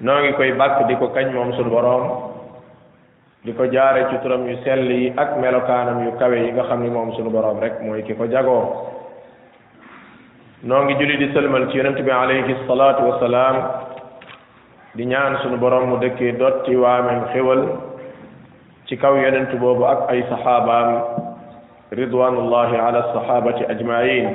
noo ngi koy bàkk di ko kañ moom sunu boroom di ko jaare ci turam yu sell yi ak melokaanam yu kawe yi nga xam ni moom sunu boroom rek mooy ki ko jagoo noo ngi julli di sëlmal ci yonent bi alayhi salaatu wasalaam di ñaan sunu boroom mu dëkkee dotti waamem xéwal ci kaw yonent boobu ak ay saxaabaam ridwanullahi ala saxaabati ajmain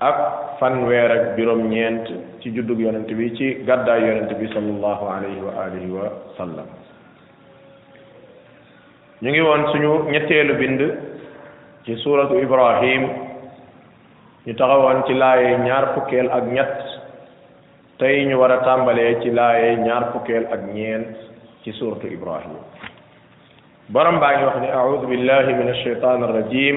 ak fanweer ak juróom ñeent ci juddug yonent bi ci gàddaay yonent bi sallallahu alayhi wa alihi wa sallam ñu ngi woon suñu ñetteelu bind ci suuratu ibrahim ñu taxawoon ci laaye ñaar fukkeel ak ñett tey ñu war a tàmbalee ci laaye ñaar fukkeel ak ñeent ci suuratu ibrahim borom baa ngi wax ne audu billahi min alsheitan arrajim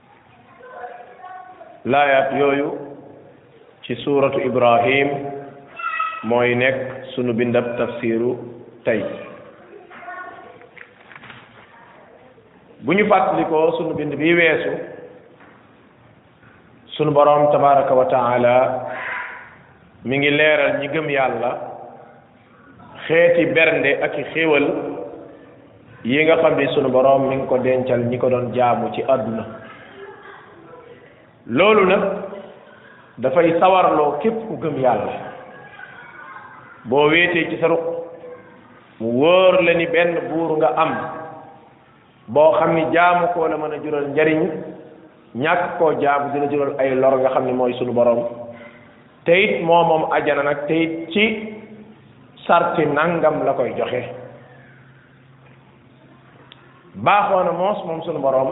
laayaat yooyu ci suuratu ibrahim mooy nekk sunu bindab tafsiru tey bu ñu fàttalikoo sunu bind bi weesu sunu boroom tabaraka wa taala mi ngi leeral ñi gëm yàlla xeeti bernde ak i xéewal yi nga xam ni sunu boroom mi ngi ko dencal ñi ko doon jaamu ci àdduna loolu nag dafay sawarloo képp ku gëm yàlla boo wéetee ci sa ruq mu wóor la ni benn buur nga am boo xam ni jaamu koo la mën a jural njariñ ñàkk koo jaamu dina jural ay lor nga xam ne mooy sunu borom te it moo moom ajana nag te it ci sarti nangam la koy joxe baaxoo na moos moom sunu borom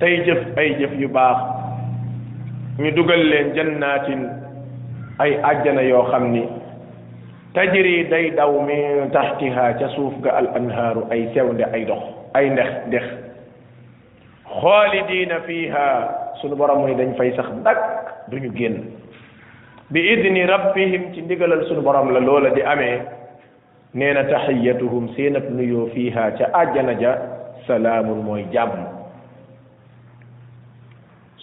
tey jëf ay jëf yu baax ñu dugal leen jannaatin ay àjjana yoo xam ni tajri day daw min taxtiha ca suuf ga al anhaaru ay sewnde ay dox ay ndex dex xaalidiina fiiha sunu borom mu ni dañ fay sax dakk duñu génn bi idni rabbihim ci ndigalal sunu borom la loola di amee nee na taxiyatuhum seen ab nuyoo fiiha ca àjjana ja salaamun mooy jàmm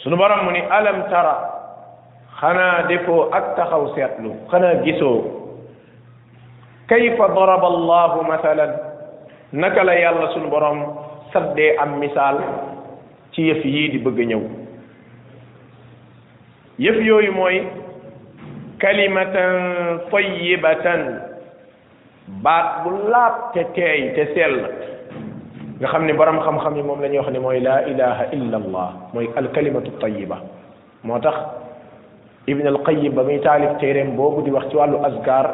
sunu borom mu ni alam tara xanaa defoo ak taxaw seetlu xanaa gisoo kayfa daraba allahu mathalan naka la yàlla sunu borom saddee am misaal ci yëf yii di bëgg a ñëw yëf yooyu mooy kalimatan tayyibatan baat bu laab te teey te sell nga xam ne borom xam-xam yi moom la ñuy wax ne mooy laa ilaha illa allah mooy alkalimatu tayyiba moo tax ibn al qayyim ba muy taalif téeréem boobu di wax ci wàllu asgar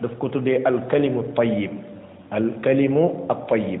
daf ko tuddee alkalimu tayyib alkalimu at tayyib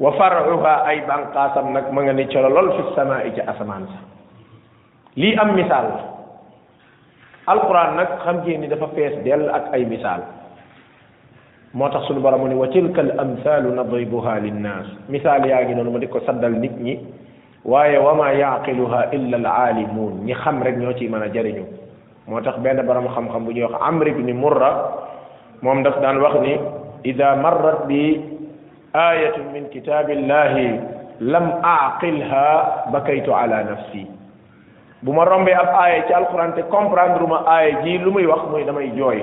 wa faruha ay bànqaasam nag ma nga ne colo lool fi samaa i ca asamaan sa lii am misaal la alquran nag xam ngeen ni dafa fees dell ak ay misaal moo tax suñu borom ni wa tilka al amsalu nadribuha linnas misaal yaa ngi noonu ma di ko saddal nit ñi waaye wa ma yaqiluha illa al aalimuun ñi xam rek ñoo ciy mën a jariñu moo tax benn borom xam-xam bu ñuy wax amr ibni murra moom daf daan wax ni ida marrat bi ayatun min kitabillahi lam aqilha bakaytu ala nafsi bu ma rombee ab aaya ci alquran te comprendre ma aaya ji lu muy wax muy damay jooy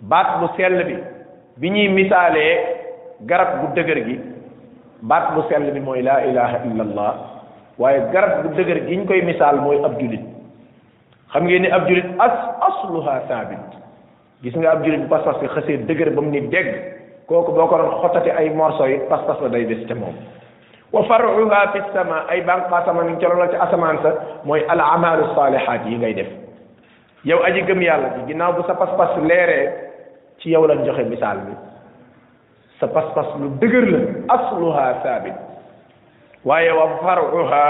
baat bu sell bi bi ñuy misaalee garab bu dëgër gi baat bu sell bi mooy laa ilaha illa allah waaye garab bu dëgër gi ñu koy misaal mooy ab julit xam ngeen ni ab julit as asluha saabit gis nga ab julit bu pas-pas bi xësee dëgër ba mu ni dégg kooku boo ko doon xottati ay morso yi pas-pas la day des ca moom wa faruha fi sama ay banqaasama ni ca loola ca asamaan sa mooy al amalu salihat yi ngay def yow aji gëm yàlla bi ginnaaw bu sa pas-pas leeree ci yow lañ joxe misaal bi sa pas-pas lu dëgër la asluha saabit waaye wa faruha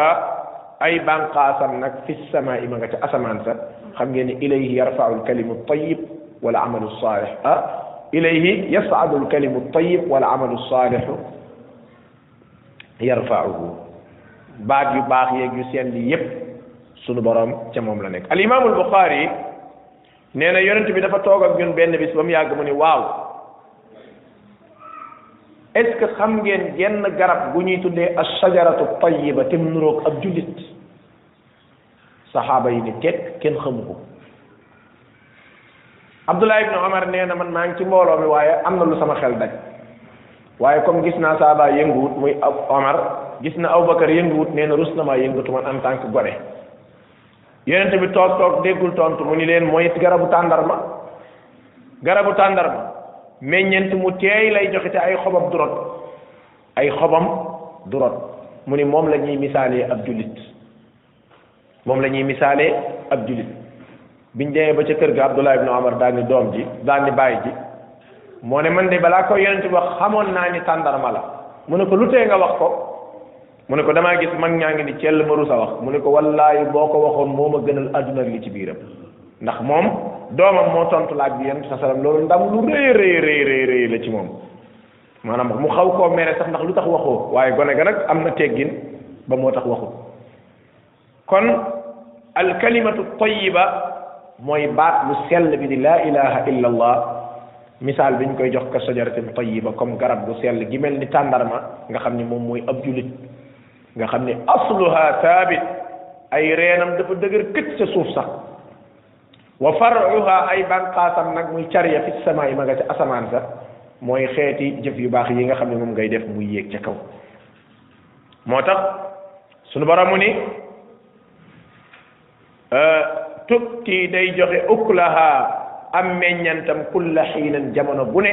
ay bànqaasam nag fi sama ima nga ca asamaan sa xam ngeen ne ilayhi yarfau alkalimu tayib wala amalu salih ah ilayhi yasadu alkalimu tayib wala amalu salihu yarfauhu baat yu baax yeeg yu sell yi yépp sunu borom ca moom la nekk al imaamul buxaari nee na yonent bi dafa toog ak ñun benn bis ba mu yàgg mu ni waaw est-ce que xam ngeen genn garab gu ñuy tuddee as-shajaratu tayyiba te mu nuroog ab jullit saxaaba yi ni teg kenn xamu ko Abdullah ibn Omar nee na man maa ngi ci mbooloo mi waaye am na lu sama xel daj waaye comme gis naa saaba yënguwut muy ab Omar gis na Abubakar yënguwut nee na rus na maa yëngatu man en tant que gone yonente bi toog toog déggul tontu mu ni leen mooy garabu tàndarma garabu tàndarma meññent mu teey lay joxe te ay xobab du rot ay xobam du rot mu ni moom la ñuy misaalee ab jullit moom la ñuy misaalee ab jullit biñ demee ba ca kër ga Abdullah ibn Omar daal ni doom ji daal ni bàyyi ji moo ne man de balaa ko yonent bi wax xamoon naa ni tàndarma la mu ne ko lu tee nga wax ko mu ne ko damaa gis mag ñaa ngi ni cell ma rusa wax mu ne ko wallaahi boo ko waxoon moo ma gënal àdduna ak li ci biiram ndax moom doomam moo tontu laaj bi yonent sa salam loolu ndam lu rëy rëy rëy rëy rëy la ci moom maanaam mu xaw koo mere sax ndax lu tax waxoo waaye gone ga nag am na teggin ba moo tax waxu kon al kalimatu tayyiba mooy baat bu sell bi di laa ilaha illa allah misaal biñ koy jox ka sajaratin tayyiba comme garab bu sell gi mel ni tàndarma nga xam ni moom mooy ab julit nga xam ni asluha thabit ay reenam dafa dëgër këcc sa suuf sax wa faruha ay bànqaasam nag muy cariya fi sama yi ma nga ca asamaan sa mooy xeeti jëf yu baax yi nga xam ne moom ngay def muy yéeg ca kaw moo tax sunu borom mu ni euh, tukki day joxe ukulaha am meññantam kulla xiinan jamono bu ne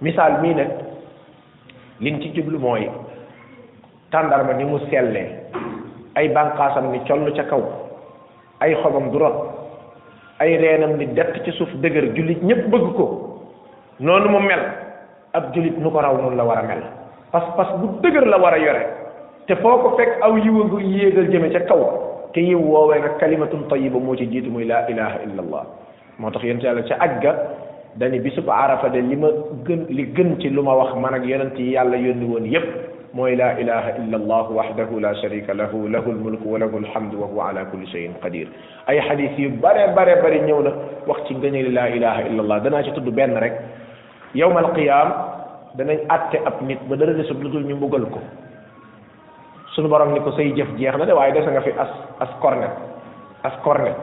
misaal mii nag liñ ci jublu mooy tàndarma ni mu sellee ay bànqaasam ni coll ca kaw ay xobam du rot ay reenam ni dett ci suuf dëgër jullit ñépp bëgg ko noonu mu mel ab jullit nu ko raw noonu la war a mel pas-pas bu dëgër la war a yore te foo ko fekk aw yiwa gu yéegal jëme ca kaw te yiw woowee nag kalimatun tayiba moo ci jiitu muy laa ilaha illa allah moo tax yonent yàlla ca aj ga dani bisub arafa de li ma gën li gën ci lu ma wax man ak yonent yi yàlla yónni woon yépp mooy laa ilaha illa allah wahdahu la sharika lahu lahu lmulku wa lahu lhamdu wa huwa ala kulli shay'in qadir ay xadis yu bare bare bare ñëw na wax ci ngëneeli laa ilaha illa allah danaa ci tudd benn rek yawmal qiyaam danañ atte ab nit ba dara desub lu dul ñu mbugal ko sunu borom ni ko say jëf jeex na de waaye dese nga fi as as cornet as cornet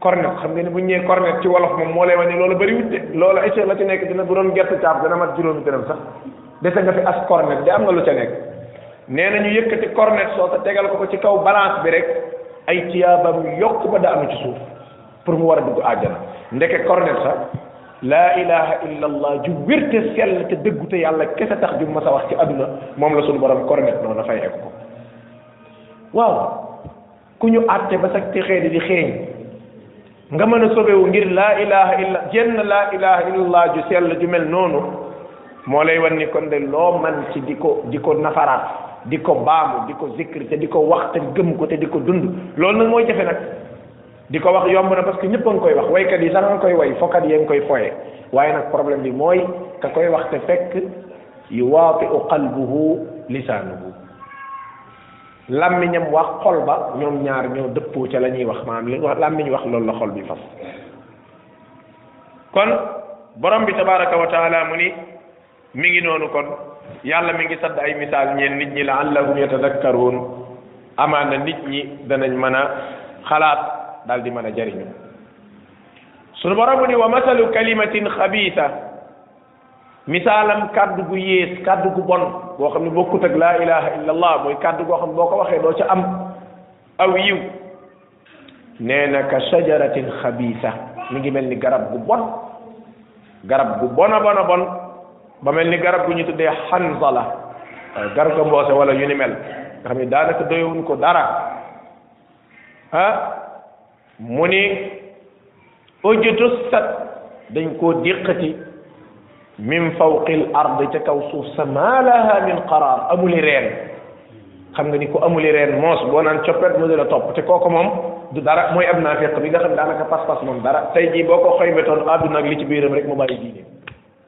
cornet xam nga ne bu ñu nee cornet ci wolof moom moo lay wane loolu bëri wut de loolu ay la ci nekk dina bu doon gerte caaf dana mat juróomi dërëm sax dese nga fi as cornet de am nga lu ca nekk nee na ñu yëkkati cornet soo ko tegal ko ko ci kaw balance bi rek ay tiyaabam yokk ba daanu ci suuf pour mu war a dugg àjjana ndeke cornet sa laa ilaha illa allah ju wérte sell te dëggu te yàlla kese tax ju mas a wax ci àdduna moom la suñu borom cornet noonu dafay egg ko waaw ku ñu àtte ba sa texee di di xeeñ nga mën a sobewu ngir laa ilaha illa jenn laa ilaha illallah ju sell ju mel noonu moo lay wan ni kon de loo man ci di ko di ko nafaraat di ko baamu di ko zikr te di ko wax te gëm ko te di ko dund loolu nag mooy jafe nag di ko wax yomb na parce que ñëpp a ngi koy wax waykat yi sax nga koy way fokkat yee ngi koy foye waaye nag problème bi mooy ka koy wax te fekk yu waati u qalbuhu lisaanuhu làmmiñam wax xol ba ñoom ñaar ñoo dëppoo ca la ñuy wax maanaam li wax làmmiñ wax loolu la xol bi fas kon borom bi tabaraka wa taala mu ni mi ngi noonu kon yàlla mi ngi sadd ay misaal ñeen nit ñi la allahum yatadakkaruun amaana nit ñi danañ mën a xalaat daal di mën a jariñu sunu borom mu ni wa masalu kalimatin xabiisa misaalam kàddu gu yées kàddu gu bon boo xam ne bokkut ak laa ilaha illa allah mooy kàddu goo xam ne boo ko waxee doo ca am aw yiw nee na ka shajaratin xabiisa mi ngi mel ni garab gu bon garab gu bona bona bon ba mel ni garab gu ñu tuddee xanzala euh, garga mboose wala yu ni mel nga xam ne daanaka doyewuñ ko dara ah mu ni ujutu sat dañ koo diqati min fawqil ard ca kaw suuf sa maa laha min qaraar amuli reen xam nga ni ko amuli reen moos boo naan coppet mu di la topp te kooku moom du dara mooy ab naafiq bi nga xam daanaka pas-pas moom dara tey jii boo ko xoymetoon àdduna ak li ci biiram rek mu bàyyi diine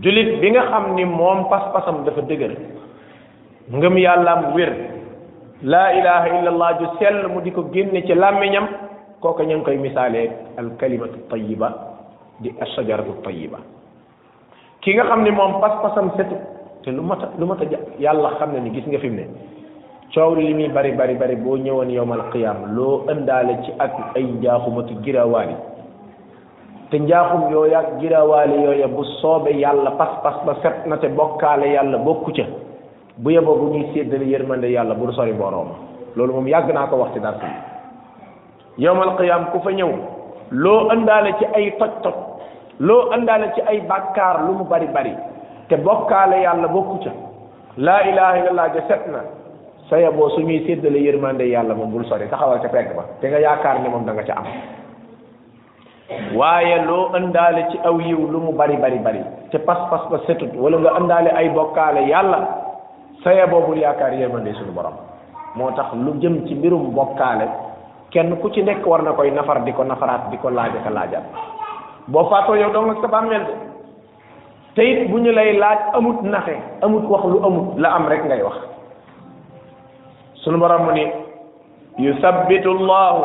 jullit bi nga xam ni moom pas-pasam dafa dëgër ngëm yàllaam wér laa ilaha illa allah ju sell mu di ko génne ci làmmiñam kooka ña ngi koy misaalee al kalimatu tayiba di ashajaratu tayiba ki nga xam ni moom pas-pasam setu te lu mat a lu mat a yàlla xam ne ni gis nga fi mu ne coow li muy bari bari bari boo ñëwoon yowmal qiyaam loo ëndaale ci ak ay njaaxumatu girawaali te njaaxum yooya ak giraawaale yooya bu soobe yàlla pas-pas ba set na te bokkaale yàlla bokku ca bu yeboo bu ñuy séddale yërmande yàlla bu sori boroom loolu moom yàgg naa ko wax ci dara yi yowmal qiyaam ku fa ñëw loo ëndaale ci ay toj toj loo ëndaale ci ay bàkkaar lu mu bari bari te bokkaale yàlla bokku ca laa ilaha illallah ja set na sa yeboo su ñuy séddale yërmande yàlla moom bul sori taxawal ca pegg ba te nga yaakaar ne moom da nga ca am waaye loo ëndaale ci aw yiw lu mu bari bari bari te pas-pas ba setut wala nga ëndaale ay bokkaale yàlla saye boobu yaakaar yërmande suñu borom moo tax lu jëm ci mbirum bokkaale kenn ku ci nekk war na koy nafar di ko nafaraat di ko laaj ak laajaat boo faatoo yow dong ak sa bàmmeel de te it bu ñu lay laaj amut naxe amut wax lu amut la am rek ngay wax sunu borom mu ni yusabbitu llahu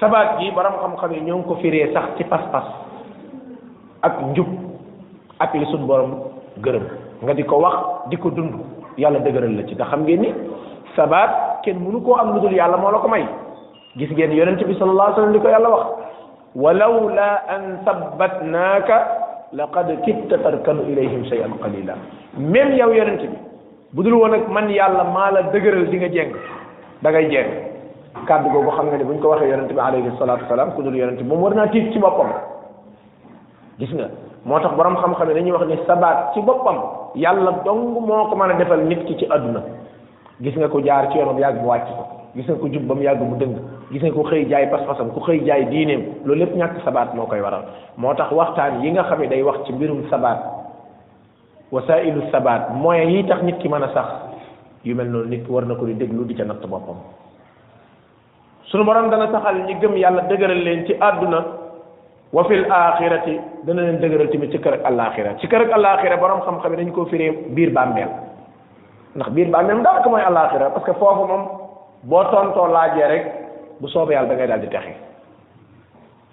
sabaat gi borom xam-xam yi ñoo ngi ko firee sax ci pas-pas ak njub ak li suñ borom gërëm nga di ko wax di ko dund yàlla dëgëral la ci te xam ngeen ni sabaat kenn mënu koo am lu dul yàlla moo la ko may gis ngeen yonent bi sallallahu alayhi wa sallam li ko yàlla wax walawla an sabbatnaaka laqad kitta tarkanu ilayhim shay'an qalila même yow yonent bi bu dul woon ak man yàlla maa la dëgëral di nga jeng da ngay jeng kàddu googu xam nga ne buñ ko waxee yonent bi alayhi salatu wasalaam ku dul yonent moom war naa tiit ci boppam gis nga moo tax borom xam-xam yi dañuy wax ni sabaat ci boppam yàlla dong moo ko mën a defal nit ki ci àdduna gis nga ko jaar ci yoonam yàgg mu wàcc ko gis nga ko jub ba mu yàgg mu dëng gis nga ko xëy jaay pas-pasam ku xëy jaay diineem loolu lépp ñàkk sabaat moo koy waral moo tax waxtaan yi nga xam ne day wax ci mbirum sabaat wasailu sabaat moyens yi tax nit ki mën a sax yu mel noonu nit war na ko di déglu di ca natt boppam sunu borom dana saxal ñi gëm yàlla dëgëral leen ci àdduna wa fil axirati dana leen dëgëral tamit ci kër ak àllaaxira ci kër ak àllaaxira borom xam-xam yi dañu koo firee biir bàmmeel ndax biir bàmmeel daanaka mooy àllaaxira parce que foofu moom boo tontoo laajee rek bu soobee yàlla da ngay daal di texe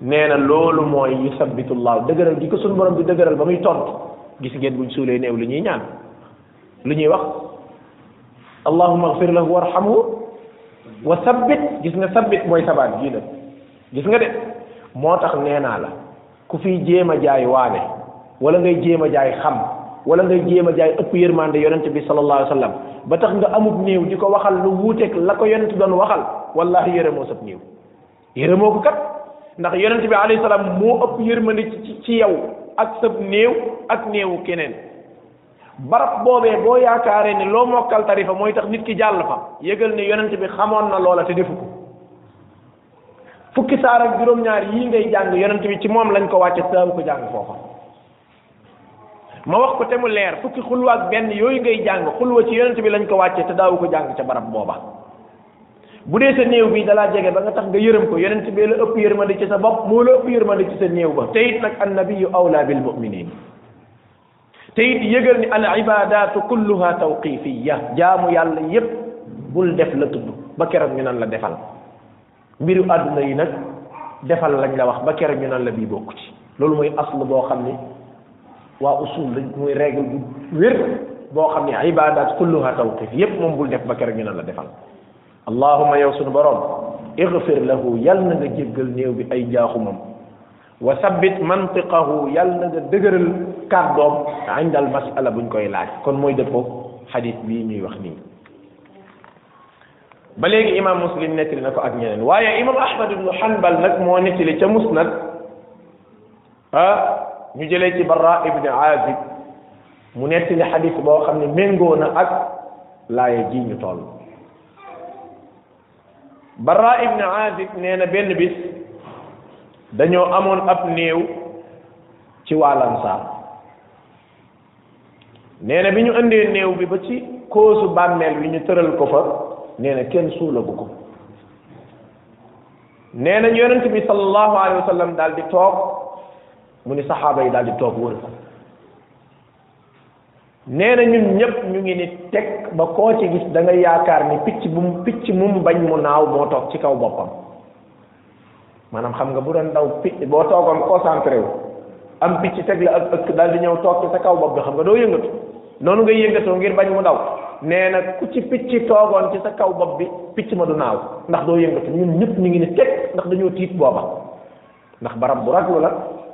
nee na loolu mooy yusabbitullahu dëgëral gi ko suñu borom bi dëgëral ba muy tontu gis ngeen buñ suulee néew lu ñuy ñaan lu ñuy wax allahumma ighfir lahu warhamhu wa sabbit gis nga sabbit mooy sabaat gii la gis nga de moo tax nee naa la ku fi jéem a jaay waane wala ngay jéem a jaay xam wala ngay jéem a jaay ëpp yërmande yonent bi sallallahu alayhi wa sallam ba tax nga amub néew di ko waxal lu wuuteeg la ko yonent doon waxal wallahi yore moo sab néew yërëmoo ko kat ndax yonent bi alayhi salaam moo ëpp yërmande ci ci yow ak sa néew ak néewu keneen barab boobee boo yaakaaree ne loo mokkal tarifa mooy tax nit ki jàll fa yëgal ne yonent bi xamoon na loola te defu ko fukki saar ak juróom-ñaar yii ngay jàng yonent bi ci moom lañ ko wàcce saabu ko jàng foofa ma wax ko te mu leer fukki xulwa ak benn yooyu ngay jàng xulwa ci yonent bi lañ ko wàccee te daawu ko jàng ca barab booba bu dee sa néew bi dalaa jege ba nga tax nga yërëm ko yonent bi la ëpp yërmande ci sa bopp moo la ëpp yërmande ci sa néew ba te it nag annabiyu awla bil muminin te it yëgal ni al ibadatu kulluha tawqifiya jaamu yàlla yépp bul def la tudd ba keroog ñu nan la defal mbiru àdduna yi nag defal lañ la wax ba keroog ñu naan la bii bokku ci loolu mooy asl boo xam ne waa usul lañ muy règle bu wér boo xam ne ibadat kulluha tawqif yépp moom bul def ba keroog ñu naan la defal allahuma yow sunu borom igfir lahu yal na nga jéggal néew bi ay njaaxumam wa sabbit mantiqahu yal na nga dëgëral kàddoom inda al masala buñ koy laaj kon mooy dëppoo xadis bii ñuy wax nii ba léegi imam muslim nettali na ko ak ñeneen waaye imam ahmad ibnu hanbal nag moo nettali ca musnad ah ñu jëlee ci barra ibni azib mu nettali xadis boo xam ne méngoo na ak laaya ji ñu toll barra ibni azib nee na benn bis dañoo amoon ab néew ci waa lansaar nee na bi ñu indee néew bi ba ci koosu bàmmeel bi ñu tëral ko fa nee na kenn suulagu ko nee na yonent bi sallallahu alayhi wa sallam daal di toog mu ni saxaaba yi daal di toog wër ko nee na ñun ñëpp ñu ngi ni teg ba koo ci gis da nga yaakaar ni picc bu mu picc mum bañ mu naaw moo toog ci kaw boppam maanaam xam nga bu doon daw picc boo toogoon concentré wu am picc teg la ak ëkk daal di ñëw toog ci sa kaw bopp bi xam nga doo yëngatu noonu ngay yëngatoo ngir bañ mu daw nee na ku ci picc toogoon ci sa kaw bopp bi picc ma du naaw ndax doo yëngatu ñun ñëpp ñu ngi ni teg ndax dañoo tiit booba ndax barab bu raglu la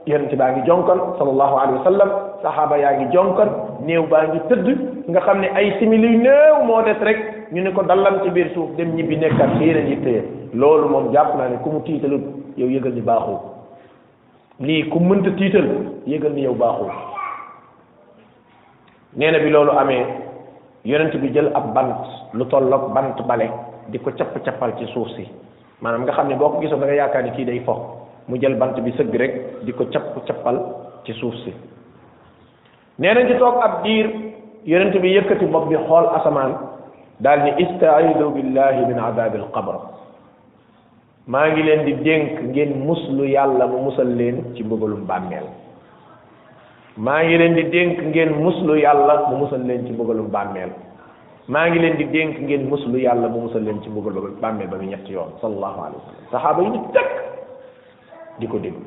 yonent baa ngi jonkon sallallahu alayhi wa sallam saxaaba yaa ngi jonkon néew baa ngi tëdd nga xam ne ay simili néew moo des rek ñu ne ko dallam ci biir suuf dem ñibbi nekkat ci yeneen yitte ya loolu moom jàpp naa ne ku mu tiitalut yow yëgal ni baaxul lii ku mënta tiital yëgal ni yow baaxul nee na bi loolu amee yonent bi jël ab bant lu tolloog bant bale di ko capp cappal ci suuf si maanaam nga xam ne boo ko gisoon da nga yaakaar ni kii day fo mu jël bant bi sëgg rek di ko capp cappal ci suuf si nee nañ ci toog ab diir yonent bi yëkkati bopp bi xool asamaan daal ni istaidu billahi min adabi alqabr maa ngi leen di dénk ngeen muslu yàlla mu musal leen ci mbugalum bàmmeel maa ngi leen di dénk ngeen muslu yàlla mu musal leen ci mbugalum bàmmeel maa ngi leen di dénk ngeen muslu yàlla mu musal leen ci mbugalum bàmmeel ba mu ñetti yoon sallallahu alayhi wa sallam saxaaba yi ñu tëkk di ko déglu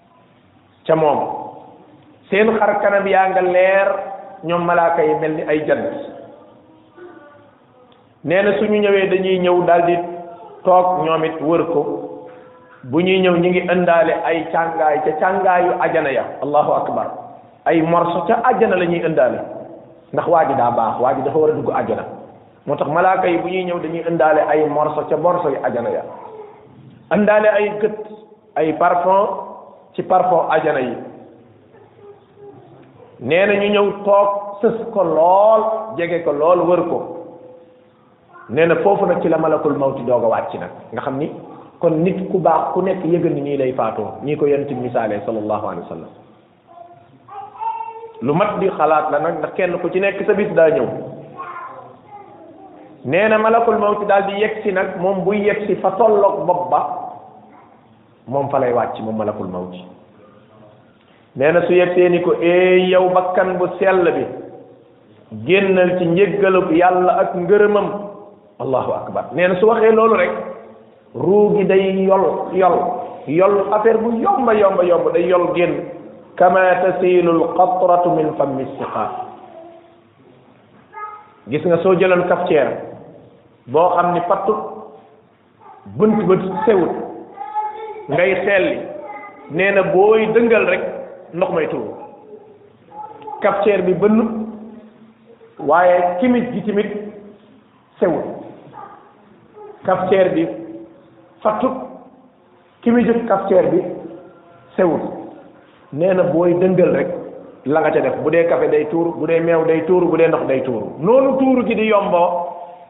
ca moom seen xar kanam yaa nga leer ñoom malaaka yi mel ni ay jant nee na suñu ñëwee dañuy ñëw daldi toog ñoom it wër ko bu ñuy ñëw ñu ngi ëndaale ay càngaay ca càngaayu ajana ya allahu akbar ay morso ca ajana la ñuy ëndaale ndax waa ji daa baax waa ji dafa war a dugg ajana moo tax malaaka yi bu ñuy ñëw dañuy ëndaale ay morso ca morso yi ajana ya ëndaale ay gët ay parfum ci parfum ajana yi nee na ñu ñëw toog sës ko lool jege ko lool wër ko nee na foofu nag ci la malakul mawti doog a wàcc nag nga xam ni kon nit ku baax ku nekk yëgal ni nii lay faatoo nii ko yonent bi misaalee sallallahu alayhi wa sallam lu mat di xalaat la nag ndax kenn ku ci nekk sa bis daa ñëw nee na malakul mawti daal di yegg si nag moom buy yegg si fa tolloog bopp ba moom fa lay wàcc moom malakul mawti nee na su yegsee ni ko ee yow bakkan bu sell bi génnal ci njéggalub yàlla ak ngërëmam allahu akbar nee na su waxee loolu rek ruu gi day yol yol yol affaire bu yomba yomba yomb day yol génn kama tasilu alqatratu min fammi siqa gis nga soo jëloon cafetière boo xam ni pattu bunt ba sewut ngay xelli nee na booy dëngal rek ndox may tuur cafetière bi bënn waaye kimit gi timit sewul cafetière bi fattut ki muy jëf cafetière bi sewul nee na booy dëngal rek la nga ca def bu dee café day tuur bu dee meew day tuur bu dee ndox day tuur noonu tuuru gi di yomboo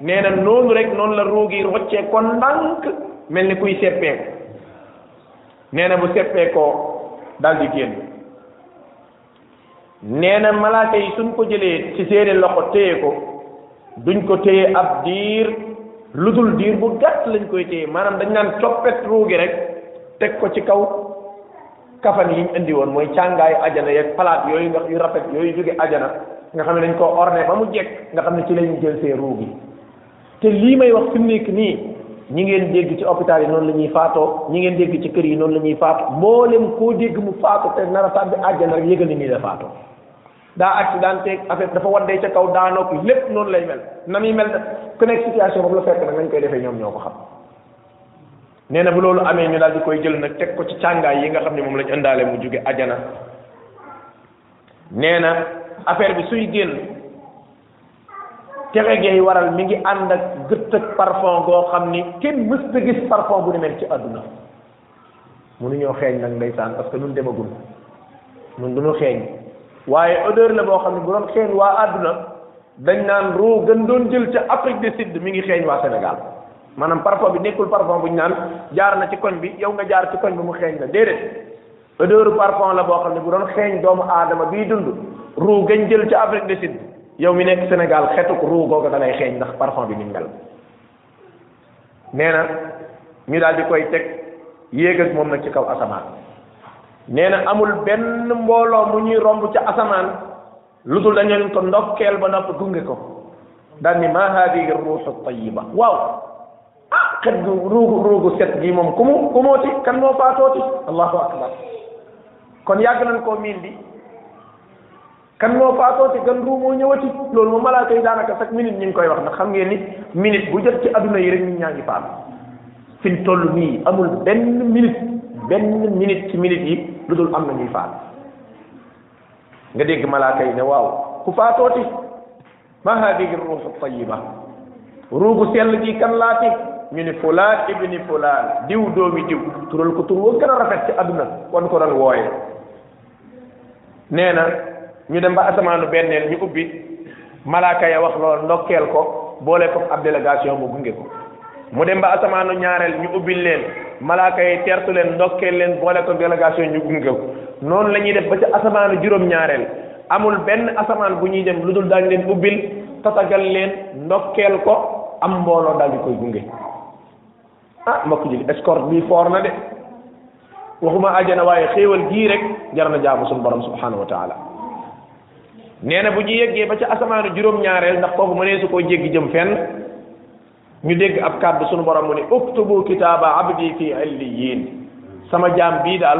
nee na noonu rek noonu la ruugi roccee ko ndànk mel ni kuy seppeeku nee na bu seppeekoo dal di génn nee na malaaka yi suñ ko jëlee ci seeni loxo téye ko duñ ko téye ab diir lu dul diir bu gàtt lañ koy téye maanaam dañ naan coppet ruu gi rek teg ko ci kaw kafan yi ñu indi woon mooy càngaayu ajana yeeg palaat yooyu nga yu rafet yooyu jóge ajana nga xam ne dañ koo orné ba mu jekk nga xam ne ci lañ jël see ruu gi te lii may wax fi mu nekk nii ñi ngeen dégg ci hôpital yi noonu la ñuy faatoo ñi ngeen dégg ci kër yi noonu la ñuy faatoo mboolem koo dégg mu faatu te nar a tàbbi àjjana rek yëgal ni nii la faatoo daa accidenté affaire dafa waddee ca kaw daanook lépp noonu lay mel na muy mel ku nekk situation boobu la fekk nag nañ koy defee ñoom ñoo ko xam nee na bu loolu amee ñu daal di koy jël nag teg ko ci càngaay yi nga xam ne moom lañ indaale mu jóge ajana nee na affaire bi suy génn texe gay waral mi ngi ànd ak gëtt ak parfum goo xam ni kenn mës a gis parfum bu ni mel ci àdduna mënuñoo xeeñ nag ndeysaan parce que ñun demagul ñun duñu xeeñ waaye odeur la boo xam ne bu doon xeeñ waa àdduna dañ naan ruu gën doon jël ca Afrique du Sud mi ngi xeeñ waa Sénégal maanaam parfum bi nekkul parfum bu ñu naan jaar na ci koñ bi yow nga jaar ci koñ bi mu xeeñ la déedéet odeur parfum la boo xam ne bu doon xeeñ doomu aadama biy dund ruu gañ jël ci Afrique du Sud yow mi nekk Sénégal xetuk ruu googu da lay xeeñ ndax parfum bi ni mel nee na ñu daal di koy teg yéeg ak moom nag ci kaw asamaan nee na amul benn mbooloo mu ñuy romb ca asamaan lu dul dañu leen ko ndokkeel ba nopp gunge ko daal ni ma haadihi ruuxu tayiba waaw ah xet gu ruugu ruugu set gi moom ku mu ku mooti kan moo faatooti allahu akbar kon yàgg nañ koo miin di kan moo faatooti gan ruu moo ñëwati loolu moom malaaka yi daanaka chaque minute ñu ngi koy wax ndax xam ngeen ni minute bu jot ci adduna yi rek nit ñaa ngi faatu fi mu toll nii amul benn minute benn minute ci minute yi lu dul am na ñuy faatu nga dégg malaaka yi ne waaw ku faatooti ma hadihi ruuxu tayiba ruugu sell gi kan laati ñu ni fulaan ibni fulaan diw doomi diw tural ko tur woo gën a rafet ci àdduna wan ko doon wooye nee na ñu dem ba asamaanu benneel ñu ubbi malaaka ya wax lool ndokkeel ko boole ko ab délégation mu gunge ko mu dem ba asamaanu ñaareel ñu ubbi leen malaaka yi tertu leen ndokkeel leen boole ko délégation ñu gunge ko noonu la ñuy def ba ca asamaanu juróom-ñaareel amul benn asamaan bu ñuy dem lu dul daañu leen ubbil tatagal leen ndokkeel ko am mbooloo daal di koy gunge ah mbokk ji escorte bi foor na de waxuma àjjana waaye xéewal gii rek jar na jaamu suñu borom subhanahu wa taala nee na bu ñu yeggee ba ca asamaanu juróom-ñaareel ndax foofu mënee su koo jéggi jëm fenn ñu dégg ab kàddu suñu borom mu ne uktubu kitaaba abdi fi alliyin sama jaam bii daal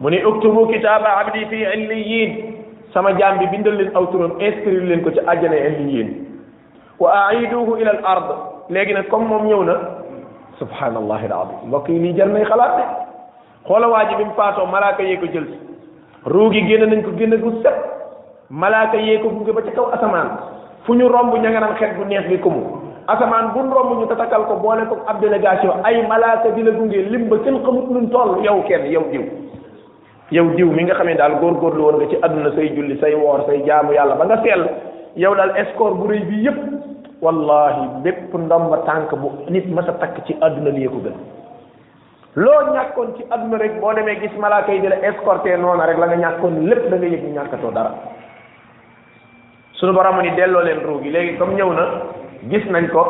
mu ne uktubu kitaaba abdi fi illiyin sama jaam bi bindal leen aw turam inscrire leen ko ci àjjana illiyin wa aiduhu ila al ard léegi nag comme moom ñëw na subhanallahi alazim mbokk yi lii jar nay xalaat de xoola waa ji bi mu faatoo malaaka yee ko jël si ruu gi génn nañ ko génn gu set malaaka yee ko gunge ba ca kaw asamaan fu ñu romb ña nga naan xet bu neex bi ko mu asamaan bu ñu romb ñu tatakal ko boole ko ab délégation ay malaaka di la gunge lim ba kenn xamut luñ toll yow kenn yow diw yow diw mi nga xam ne daal góorgóorlu woon nga ci àdduna say julli say woor say jaamu yàlla ba nga sell yow daal escort bu rëy bi yépp wallahi bépp ndomba tànk bu nit mas a takk ci àdduna lii ko gën loo ñàkkoon ci àdduna rek boo demee gis malaaka yi di la escorté noona rek la nga ñàkkoon lépp da nga yëg ñàkkatoo dara sunu borom ni delloo leen ruu gi léegi comme ñëw na gis nañ ko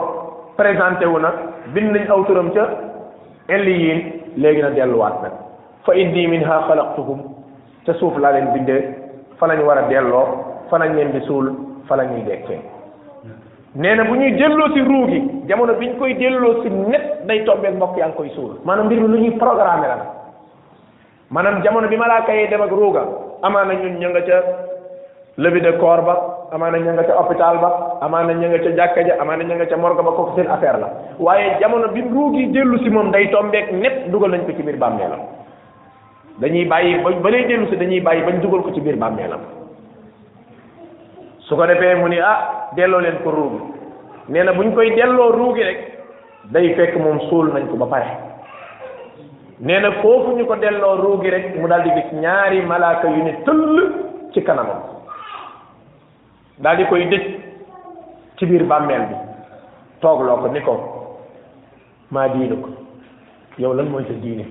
présenté wu na bind nañ aw turam ca elli yiin léegi na delluwaat nag fa inni minha xalaqtuhum ca suuf laa leen bindee fa lañ war a delloo fa lañ leen di suul fa la ñuy dekkee nee na bu ñuy delloo si ruu gi jamono bi ñu koy delloo si net day tombeek mbokk yaa ngi koy suul maanaam mbir mi lu ñuy programmé la maanaam jamono bi malaaka yi dem ak ruuga amaana ñun ña nga ca levée de corps ba amaana ña nga ca hôpital ba amaana ña nga ca jàkka ja amaana ña nga ca morgue ba kooku seen affaire la waaye jamono bi ruug yi dellu si moom day tombeek net dugal nañ ko ci biir bàmmeelam dañuy bàyyi ba ba lay dellu si dañuy bàyyi bañ dugal ko ci biir bàmmeelam su ko defee mu ni ah delloo leen ko ruugi nee na buñ koy delloo ruugi rek day fekk moom suul nañ ko ba pare nee na foofu ñu ko delloo ruugi rek mu daal di gis ñaari malaaka yu ni tëll ci kanamam daal di koy dëj ci biir bàmmeel bi toogloo ko ni ko maa diinu ko yow lan mooy sa diine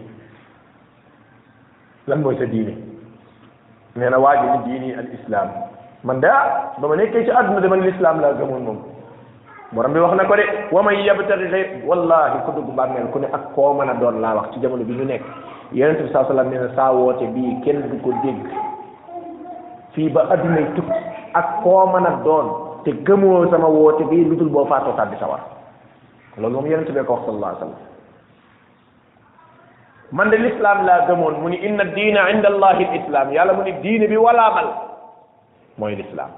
lan mooy sa diine nee na waa ji ni diini al islam man de ah ba ma nekkee ci àdduna de man l'islam laa gëmoon moom borom bi wax na ko de wa man yabtaghi ghayr wallahi ku dugg bàmmeel ku ne ak koo mën a doon laa wax ci jamono bi ñu nekk yonent bi saa sallam nee na saa woote bii kenn du ko dégg fii ba addunay tukki ak koo mën a doon te gëmoo sama woote bii lu dul boo faatoo tàbbi sawar loolu moom yonent bee ko wax sallallahu alayhi wa sallam man de l'islam laa gëmoon mu ni inna diina inda allahi l islam yàlla mu ni diine bi walaamal mooy l'islam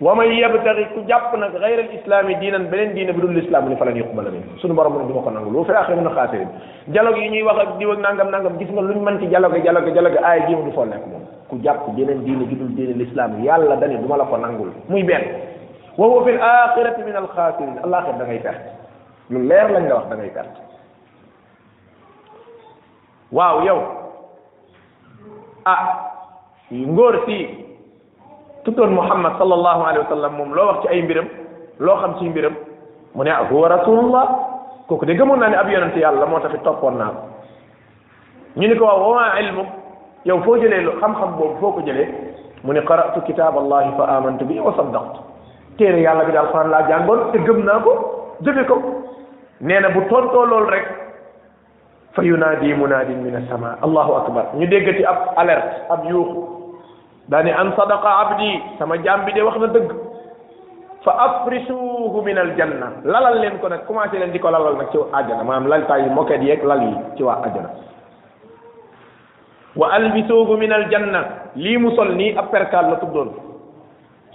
wa man yabtagi ku jàpp nag gayra al islami diinan beneen diine bi dul l'islam mu ni falan yuqbala min suñu borom mu ne du ma ko nangu lu fil axira min xaasirin dialogue yi ñuy wax ak diw ak nangam nangam gis nga luñ mën ci dialogue dialogue dialogue aay jiima du foo nekk moom ku jàpp beneen diine bi dul diine l'islam yàlla dani du ma la ko nangul muy benn wa huwa fil axirati min al xaasirin alaxira da ngay perte lu leer lañ la wax da ngay perte waaw yow ah ngóor si tuddoon muhammad sallallahu alayhi wa sallam moom loo wax ci ay mbiram loo xam ci mbiram mu ne ah huwa rasulullah kooku de gëmoon naa ne ab yonente yàlla moo taxit toppoon naa ko ñu ni ko waaw wa maa ilmuk yow foo jëlee xam-xam boobu foo ko jëlee mu ne qara'tu kitaab allahi fa amantu bi wa saddaqtu téere yàlla bi daal xuraan laa jàngoon te gëm naa ko jëfe ko nee na bu tontoo loolu rek fa yunaadi munaadin min as-samaa allahu akbar ñu déggati ab alerte ab yuuxu daani an sadaqa abdi sama jaam bi de wax na dëgg fa afrisuhu min aljanna lalal leen ko nag commencé leen di ko lalal nag ci àjjana maanaam laltaay yi moket yeeg lal yi ci waa àjjana wa albisuhu min aljanna lii mu sol nii ab perkaal la tuddoon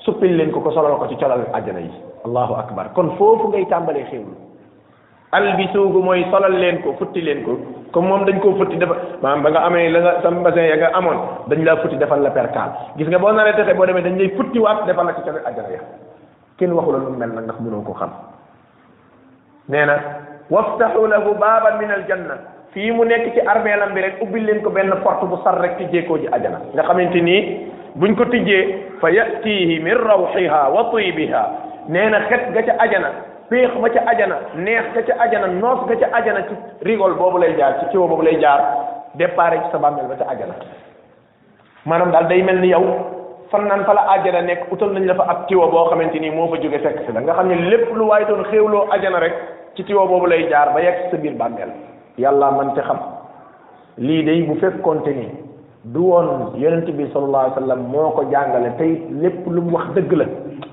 suppil leen ko ko solal ko ci colal àjjana yi allahu akbar kon foofu ngay tàmbalee xéewlu albisuuhu mooy solal leen ko futti leen ko comme moom dañ koo futti dafa maanaam ba nga amee la nga sa mbasin ya nga amoon dañ laa futti defal la perkaal gis nga boo naree texe boo demee dañ lay futti waat defal la ci tamit ajara ya kenn waxu la lu mel nag ndax mënoo ko xam nee na waftaxu lahu baaban min aljanna fii mu nekk ci armeelam bi rek ubbil leen ko benn porte bu sar rek tijjee koo ji ajana nga xamante ni buñ ko tijjee fa yatihi min rawxiha wa tibiha nee na xet ga ca ajana péex ma ca ajana neex ga ca ajana noos ga ca ajana ci rigol boobu lay jaar ci ciwo boobu lay jaar départ ci sa bàmmeel ba ca ajana maanaam daal day mel ni yow fan naan fa la ajjana nekk utal nañ la fa ab tiwo boo xamante ni moo fa jóge fekk si la nga xam ne lépp lu waaye doon xéewloo ajjana rek ci tiwo boobu lay jaar ba yegg sa biir bàmmeel yàlla man te xam lii day bu fekkoonte ni du woon yonent bi sallallahu alayhi wa sallam moo ko jàngale tey lépp lu mu wax dëgg la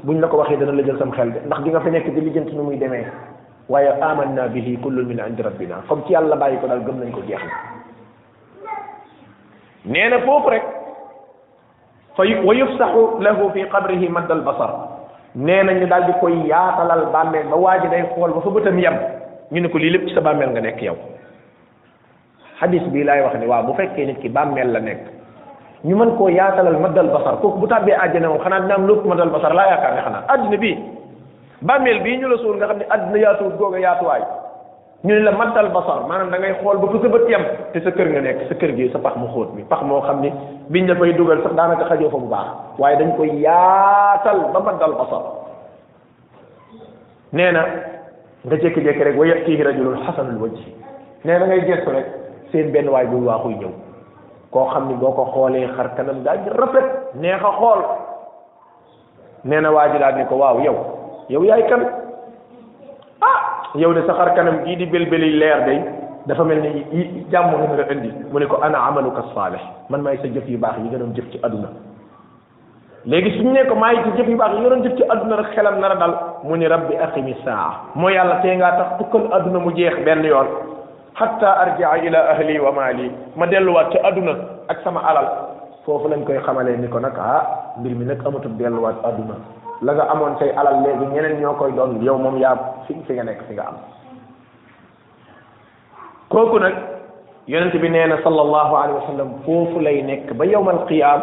bu ñu la ko waxee dana la jël sam xel de ndax di nga fi nekk di lijjanti nu muy demee waaye amanna bihi kullun min indi rabbina comme ci yàlla bàyyi ko daal gëm nañ ko jeex na nee na foofu rek fa wa yufsaxu lahu fi qabrihi maddal basar nee na ñu daal di koy yaatalal bàmmeel ba waa ji day xool ba fa bëtam yem ñu ne ko lii lépp ci sa bàmmeel nga nekk yow hadis bii laay wax ni waaw bu fekkee nit ki bàmmeel la nekk ñu mën koo yaatalal maddal basar kooku bu tàbbee àjjana moom xanaa dina am lépp maddal basar laa yaakaar ne xanaa àddina bii bàmmeel bii ñu la suul nga xam ne àddina yaatuwut googa yaatuwaay ñu ne la matal basar maanaam da ngay xool ba ko sa bët yam te sa kër nga nekk sa kër gi sa pax mu xóot mi pax moo xam ni biñ la fay dugal sax daanaka xajoo fa bu baax waaye dañ koy yaatal ba matal basar nee na nga jékki-jékki rek wa yatihi rajulun xasanul wajhi nee na ngay gestu rek seen benn waay bu waaxuy ñëw koo xam ni boo ko xoolee xar kanam daa rafet neex a xool nee na waa ji daal ni ko waaw yow yow yaay kan ah yow de sa xar kanam gii di belbeli leer day dafa mel ni yi jàmm nga nar a indi mu ne ko ana amaluka saalih man maay sa jëf yu baax yi nga doon jëf ci aduna léegi suñu ne ko maay ci jëf yu baax yi nga doon jëf ci aduna rek xelam nar a dal mu ni rabbi aqimi saa moo yàlla tee ngaa tax tukkal aduna mu jeex benn yoon hatta arjaa ila ahli wa maali ma delluwaat ci aduna ak sama alal foofu lañ koy xamalee ni ko nag ah mbir mi nag amatul delluwaat aduna la nga amoon say alal léegi ñeneen ñoo koy doon yow moom yaa fi fi nga nekk fi nga am kooku nag yonent bi nee na sallallahu alayhi wa sallam foofu lay nekk ba yowmal qiyaam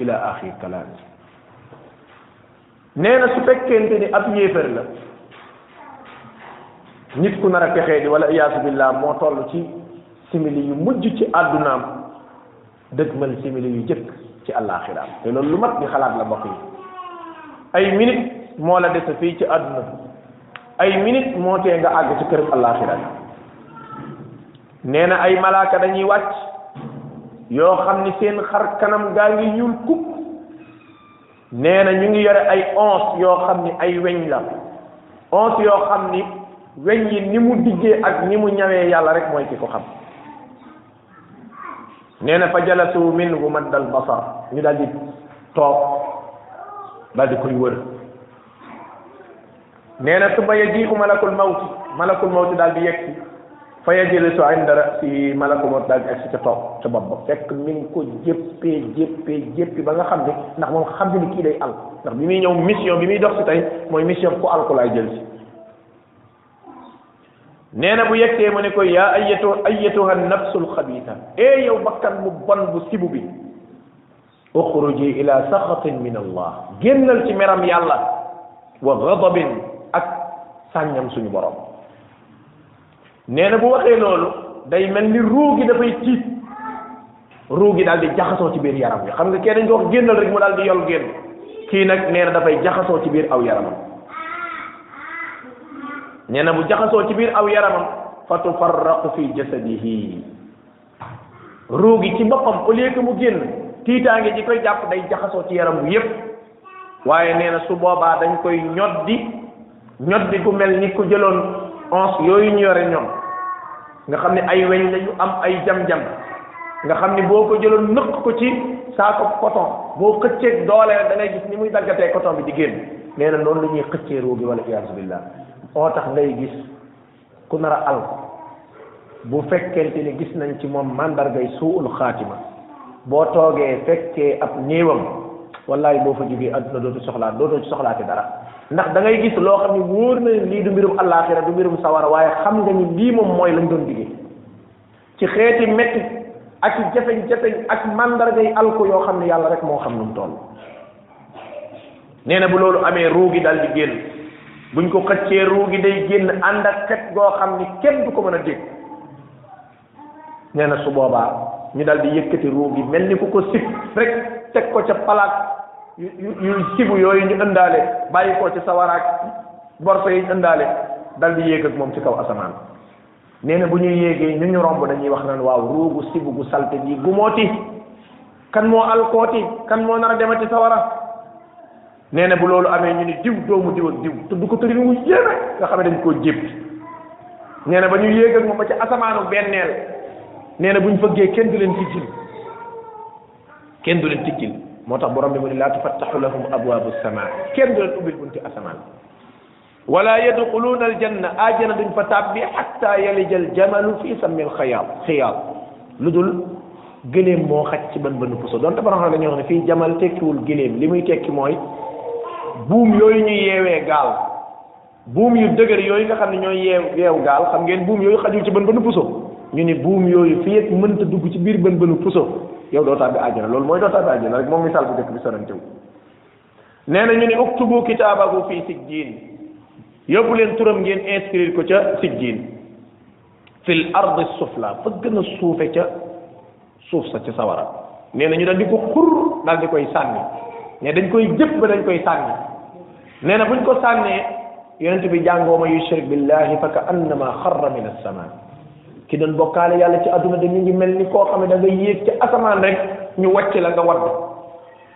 ila axir kalaam nee na su fekkente ni ab yéefar la nit ku nar a texee di wala iyaasu billah moo toll ci simili yu mujj ci àddunaam dëgmal simili yu jëkk ci àllaaxiraam te loolu lu mat di xalaat la mbokk yi ay minute moo la dese fii ci àdduna ay minute moo tee nga àgg ci kër àllaaxira nee na ay malaaka dañuy wàcc yoo xam ni seen xar kanam gaa ngi ñuul kukk nee na ñu ngi yore ay once yoo xam ni ay weñ la once yoo xam ni weñ yi ni mu diggee ak ni mu ñawee yàlla rek mooy ki ko xam nee na fa jalasu minhu maddal basar ñu daal di toog daal di koy wër nee na summa yaji'u malakul mawti malakul mawti daal di yegg fa yajlisu inda ra'si malakul mawti daal di egg ca toog ca bopp ba fekk mi ngi ko jéppee jéppee jéppi ba nga xam ne ndax moom xam ne ni kii day al ndax bi muy ñëw mission bi muy dox si tey mooy mission ku al ko laay jël si nee na bu yegsee mu ne ko yaa ayyatu ayyatuha nafsul xabiisa ee yow bakkan bu bon bu sibu bi uxruji ila saxatin min allah génnal ci meram yàlla wa gadabin ak sàññam suñu borom nee na bu waxee loolu day mel ni ruu gi dafay tiit ruu gi daal di jaxasoo ci biir yaram bi xam nga kenn dañ ko wax génnal rek mu daal di yol génn kii nag nee na dafay jaxasoo ci biir aw yaramam nee na bu jaxasoo ci biir aw yaramam fa tufarraqu fi jasadihi ruu gi ci boppam au lieu que mu génn tiitaange ji koy jàpp day jaxasoo ci yaram bu yépp waaye nee na su boobaa dañ koy ñoddi ñoddi gu mel ni ku jëloon ons yooyu ñu yore ñoom nga xam ne ay weñ lañu am ay jam-jam nga xam ni boo ko jëloon nëkk ko ci saako coton boo xëccee doole da ngay gis ni muy daggatee coton bi di génn nee na noonu la ñuy xëccee ruu gi wala iyaasu billah moo tax ngay gis ku nar a alku bu fekkente ni gis nañ ci moom màndargay suul xaatima boo toogee fekkee ab néewam wallaay boo fa jógee adduna dootu soxlaa dootoo ci soxlaate dara ndax da ngay gis loo xam ne wóor na lii du mbirum àllaaxira du mbirum sawara waaye xam nga ni lii moom mooy lañ doon digee ci xeeti metti ak i jafeñ-jafeñ ak màndarga yi alko yoo xam ne yàlla rek moo xam nu mu toll nee na bu loolu amee ruu gi dal di génn buñ ko xëccee ruu gi day génn ànd ak xet goo xam ni kenn du ko mën a dégg nee na su boobaa ñu dal di yëkkati ruu gi mel ni ku ko sib rek teg ko ca palaat yu yu sibu yooyu ñu ëndaale bàyyi ko ci sawaraak borso yi ñu ëndaale dal di yéeg ak moom ci kaw asamaan nee na bu ñuy yéegee ñu ñu romb dañuy wax naan waaw ruugu sibu gu salte gi gumooti kan moo alkooti kan moo nar a demati sawara nee na bu loolu amee ñu ni diw doomu diw ak diw te du ko tëri mu yéeme nga xam ne dañ koo jéppi nee na ba ñu yéeg ak moom ba ci asamaanu benneel nee na bu ñu fëggee kenn du leen tijjil kenn du leen tijjil moo tax borom bi mu ne laa tufattaxu lahum abwaabu samaa kenn du leen ubbil bunti asamaan wala yadxuluuna aljanna ajana duñ fa tàbbi xatta yalija aljamalu fi sammi alxayaal xiyaal lu dul gëléem moo xaj ci bën bënn puso donte borom xam ne dañuy wax ne fii jamal tekkiwul gëléem li muy tekki mooy buum yooyu ñu yeewee gaal buum yu dëgër yooyu nga xam ne ñooy yeew yeew gaal xam ngeen buum yooyu xajul ci bën bënn puso ñu ni buum yooyu fii ak mënta dugg ci biir bën bënn puso yow doo tàbbi àjjana loolu mooy doo tàbbi àjjana rek moom misaal bu njëkk bi sorantewu nee na ñu ni uktubu kitaabahu fii sijjiin yóbbu leen turam ngeen inscrire ko ca sijjiin fil ardi sufla fa gën a suufe ca suuf sa ca sawara nee na ñu daal di ko xur daal di koy sànni ne dañ koy jëpp dañ koy sànni nee na buñ ko sànnee yonent bi jàngoo ma yushrik billahi fa ka annama xarra min assama ki doon bokkaale yàlla ci adduna dañu ngi mel ni koo xam ne da nga yéeg ci asamaan rek ñu wàcc la nga wadd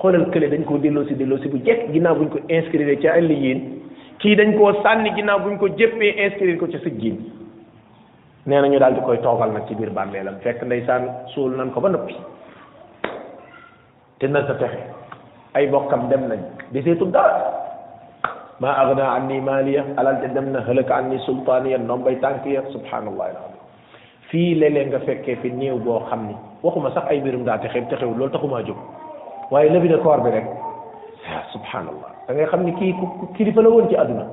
xoolal kële dañ koo delloo si delloo si bu jekk ginnaaw buñ ko inscrire ca àll yiin kii dañ koo sànni ginnaaw buñ ko jëppee inscrire ko ca sëj jiin nee na ñu daal di koy toogal nag ci biir bàmmeelam fekk ndeysaan suul nan ko ba noppi te nar sa texe ay bokkam dem nañ deseetul dara ma agna anni maliya alal te dem na halaka anni sultaniya nombay tànk ya subhanallahi fii léeg-léeg nga fekkee fi néew boo xam ni waxuma sax ay mbirum daa te xew te xew loolu taxumaa jóg waaye levée de corps bi rek ah subhanallah da ngay xam ni kii ku kilifa la woon ci àdduna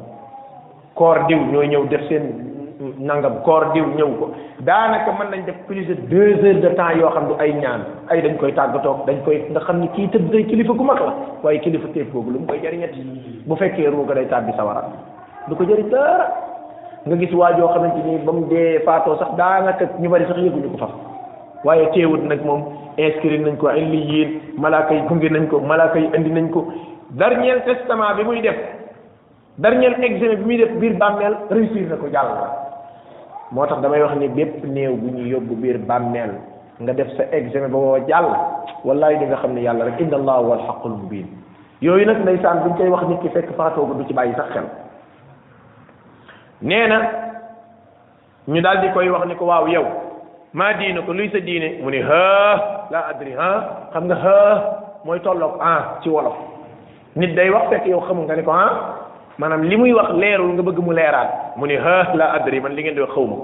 koor diw ñooy ñëw def seen nangam koor diw ñëw ko daanaka mën nañ def plus de deux heures de temps yoo xam du ay ñaan ay dañ koy tàggatoog dañ koy nga xam ni kii tëdd day kilifa gu mag la waaye kilifa téef googu lu mu koy jariñati bu fekkee ruuga day tàbbi sawara du ko jëriñ dara nga gis waa joo xamante ni ba mu dee faatoo sax daanaka ñu bari sax yëguñu ko fa waaye teewut nag moom inscrit nañ ko illiyin malaaka yi gunge nañ ko malaaka yi indi nañ ko dernier testament bi muy def dernier examen bi muy def biir bàmmeel réussir na ko jàll moo tax damay wax ni bépp néew bu ñu yóbbu biir bàmmeel nga def sa examen ba woo jàll wallahi di nga xam ne yàlla rek inna allah wal xaqul mubin yooyu nag ndeysaan buñ koy wax nit ki fekk faatoogu du ci bàyyi sax xel nee na ñu daal di koy wax ni ko waaw yow maa diina ko luy sa diine mu ne ha la adri ha xam nga ha mooy tolloog ah ci wolof nit day wax fekk yow xamul nga ni ko ah maanaam li muy wax leerul nga bëgg mu leeraat mu ne ha la adri man li ngeen di wax xawma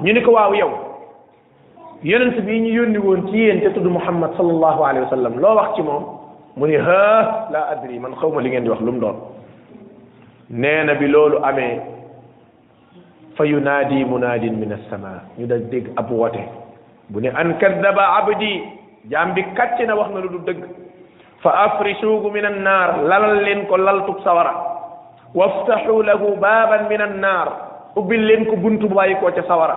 ñu ni ko waaw yow yonent bi ñu yónni woon ci yéen te tudd muhammad sallallahu alayhi wa sallam loo wax ci moom mu ni ha la adri man xawma li ngeen di wax lu mu doon nee na bi loolu amee fa yunaadi munaadin min assamaa ñu dal dégg ab woote bu ne an kaddaba abdi jaam bi kàcc na wax na lu du dëgg fa afrisuuhu min annaar lalal leen ko laltub sawara waftaxu lahu baaban min annaar ubbil leen ko buntu bàyyi koo ca sawara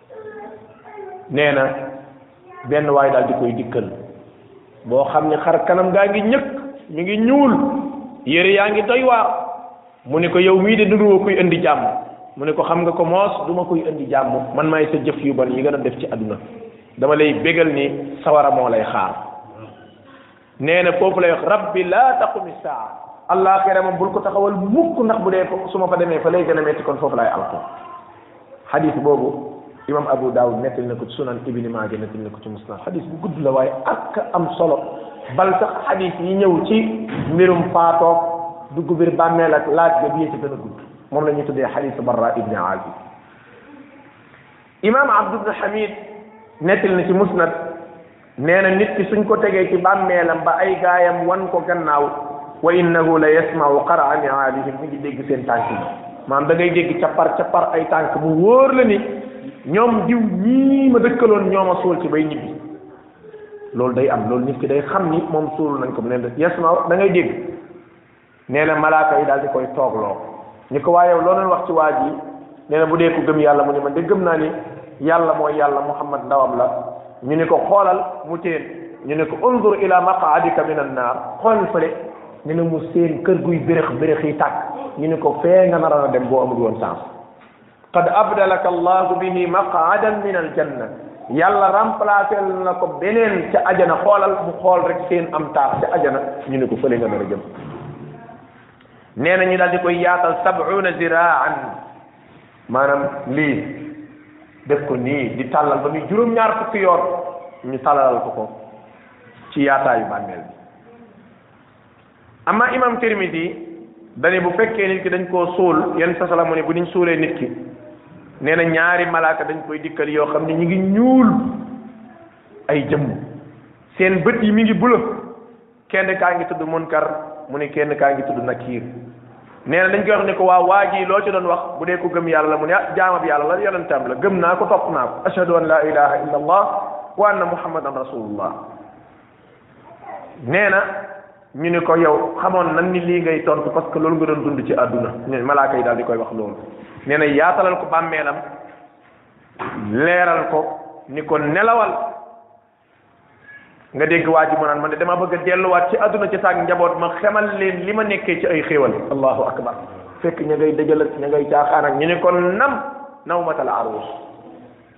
nee na benn waay daal di koy dikkal boo xam ne xar kanam gaa ngi ñëkk mi ngi ñuul yére yaa ngi doy waar mu ne ko yow mii de nuruwoo kuy indi jàmm mu ne ko xam nga ko moos du ma koy indi jàmm man maay sa jëf yu bon yi gën a def ci àdduna dama lay bégal ni sawara moo lay xaar nee na foofu lay wax rabbi laa taqumi saa àllaaxira moom bul ko taxawal mukk ndax bu dee su ma fa demee fa lay gën a metti kon foofu laay alko xadis boobu imam abu daawud nettali na ko ci sunan ibni maaja nettali na ko ci musnad xadis bu gudd la waaye ak am solo bal sax xadis yi ñëw ci mbirum faatoog dugg biir bàmmeel ak laaj ga bi ci gën a gudd moom la ñuy tuddee xadisu barra ibni aazib imaam abdu bnu hamid nettali na ci musnad nee na nit ki suñ ko tegee ci bàmmeelam ba ay gaayam wan ko gannaaw wa innahu la yasmau qaraa niaalihim mi ngi dégg seen tànk yi maanaam da ngay dégg cappar cappar ay tànk mu wóor la ni ñoom diw ñii ma dëkkaloon ñoo ma suul ci bay ñibbi loolu day am loolu nit ki day xam ni moom suul nañ ko mu ne yasmau da ngay dégg nee na malaaka yi daal di koy toogloo ñu ko waaye loo doon wax ci waa ji nee na bu dee ko gëm yàlla mu ne man de gëm naa ni yàlla mooy yàlla muhammad ndawam la ñu ni ko xoolal mu téen ñu ne ko undur ila maqaadika min an naar xool fële ne na mu seen kër guy bérëx bérëx yi tàkk ñu ne ko fee nga naroon a dem boo amul woon sens qad abdalaka allahu bihi maqaadan min aljanna yàlla remplacé na ko beneen ca ajana xoolal mu xool rek seen am taax ca ajana ñu ne ko fële nga mën a jëm nee na ñu daal di koy yaatal sab'una ziraan maanaam lii def ko nii di tàllal ba muy juróom-ñaar fukki yoon ñu tàllalal ko ko ci yaataayu bàmmeel bi amma imam tirmidi dani bu fekkee nit ki dañ koo suul yenn sa salamu ne bu niñ suulee nit ki nee na ñaari malaaka dañ koy dikkal yoo xam ne ñu ngi ñuul ay jëmm seen bët yi mi ngi bula kenn kaa ngi tudd munkar mu ne kenn kaa ngi tudd nakiir nee na dañ koy wax ne ko waa waa ji loo ci doon wax bu dee ko gëm yàlla la mu ne ah jaamab yàlla la yonentam la gëm naa ko topp naa ko ashhadu an la ilaha illa allah wa anna muhammadan rasulullah nee na ñu ni ko yow xamoon nan ni lii ngay tontu parce que loolu nga doon dund ci àdduna ñooñ malaaka yi daal di koy wax loolu nee na yaatalal ko bàmmeelam leeral ko ni ko nelawal nga dégg waa ji mu naan man de dama bëgg a delluwaat ci àdduna ci saak njaboot ma xemal leen li ma nekkee ci ay xéewal allahu akbar fekk ña ngay dëjal ak ña ngay caaxaan ak ñu ne kon nam nawmatal arus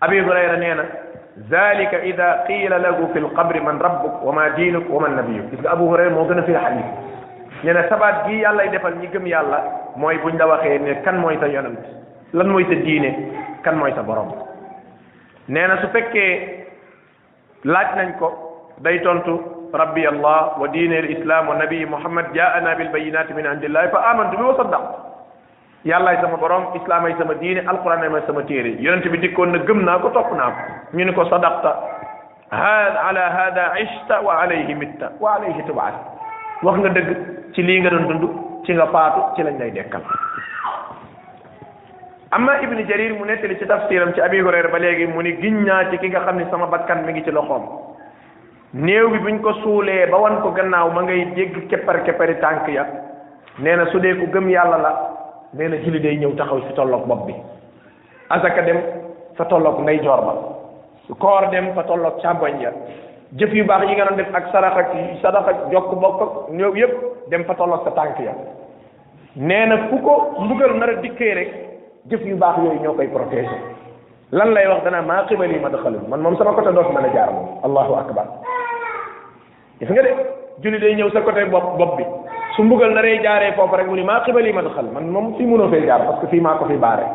abi hurayra nee na zalika ida qiila lahu fi lqabri man rabbuk wa ma diinuk wa man nabiyuk gis nga abu hurayra moo gën a firi xadis nee na sabaat gii yàllay defal ñi gëm yàlla mooy buñ la waxee ne kan mooy sa yonent lan mooy sa diine kan mooy sa borom nee na su fekkee laaj nañ ko day tontu rabbi allah wa diine al islam wa nabi muhammad jaana bil bayinati min indillahi fa amantu bi wa saddaq yàllaay sama borom islam ay sama diine alquran ay sama téere yonent bi dikkoon na gëm naa ko topp naa ko ñu ni ko sadaqta hada ala hada ishta wa alayhi mitta wa alayhi tubaas wax nga dëgg ci lii nga doon dund ci nga faatu ci lañ lay dekkal amma ibnu jarir mu nettali ci tafsiram ci abi hurayra ba léegi mu ni giñ naa ci ki nga xam ne sama bakkan mi ngi ci loxoom néew bi buñ ko suulee ba wan ko gannaaw ma ngay dégg keppar keppari tànk ya nee na su dee ku gëm yàlla la nee na julli day ñëw taxaw fi tolloog bopp bi asaka dem fa tolloog ndey joor ba koor dem fa tolloog càmboñ ya jëf yu baax yi nga doon def ak sarax ak sadax ak jokk bokk ak ñëw yëpp dem fa tolloog sa tànk ya nee na fu ko mbugal nar a dikkee rek jëf yu baax yooyu ñoo koy protéger lan lay wax danaa maa xibali ma daxalu man moom sama côté doot mën a jaar moom allahu akbar gis nga de julli day ñëw sa côté bopp bopp bi su mbugal naree jaaree foofu rek mu ni maa xibali ma daxal man moom fii mënoo fee jaar parce que fii maa ko fi baare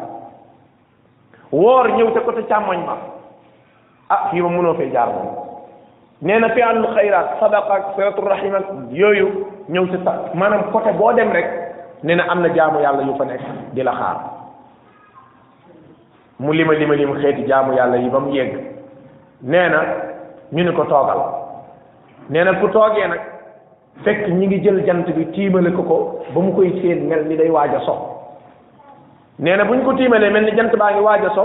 woor ñëw ca côté càmmoñ ma ah fii ma mënoo fee jaar moom nee na fi'alul xayraat sadaqa ak siratu rahim ak yooyu ñëw ci sax maanaam côté boo dem rek nee na am na jaamu yàlla yu fa nekk di la xaar mu lima lima lim xeeti jaamu yàlla yi ba mu yegg nee na ñu ni ko toogal nee na ku toogee nag fekk ñi ngi jël jant bi tiimale ko ko ba mu koy séen mel ni day waaj a so nee na bu ñu ko tiimalee mel ni jant baa ngi waaj a so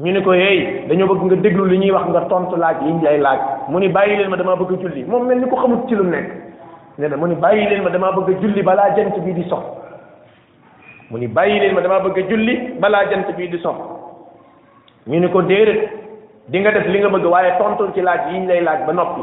ñu ni ko hey dañoo bëgg nga déglu li ñuy wax nga tontu laaj yi ñu lay laaj mu ni bàyyi leen ma damaa bëgg a julli moom mel ni ko xamut ci lu nekk nee na mu ni bàyyi leen ma damaa bëgg a julli balaa jant bi di so mu ni bàyyi leen ma damaa bëgg a julli balaa jant bi di so ñu ni ko déedéet di nga def li nga bëgg waaye tontul ci laaj yi ñu lay laaj ba noppi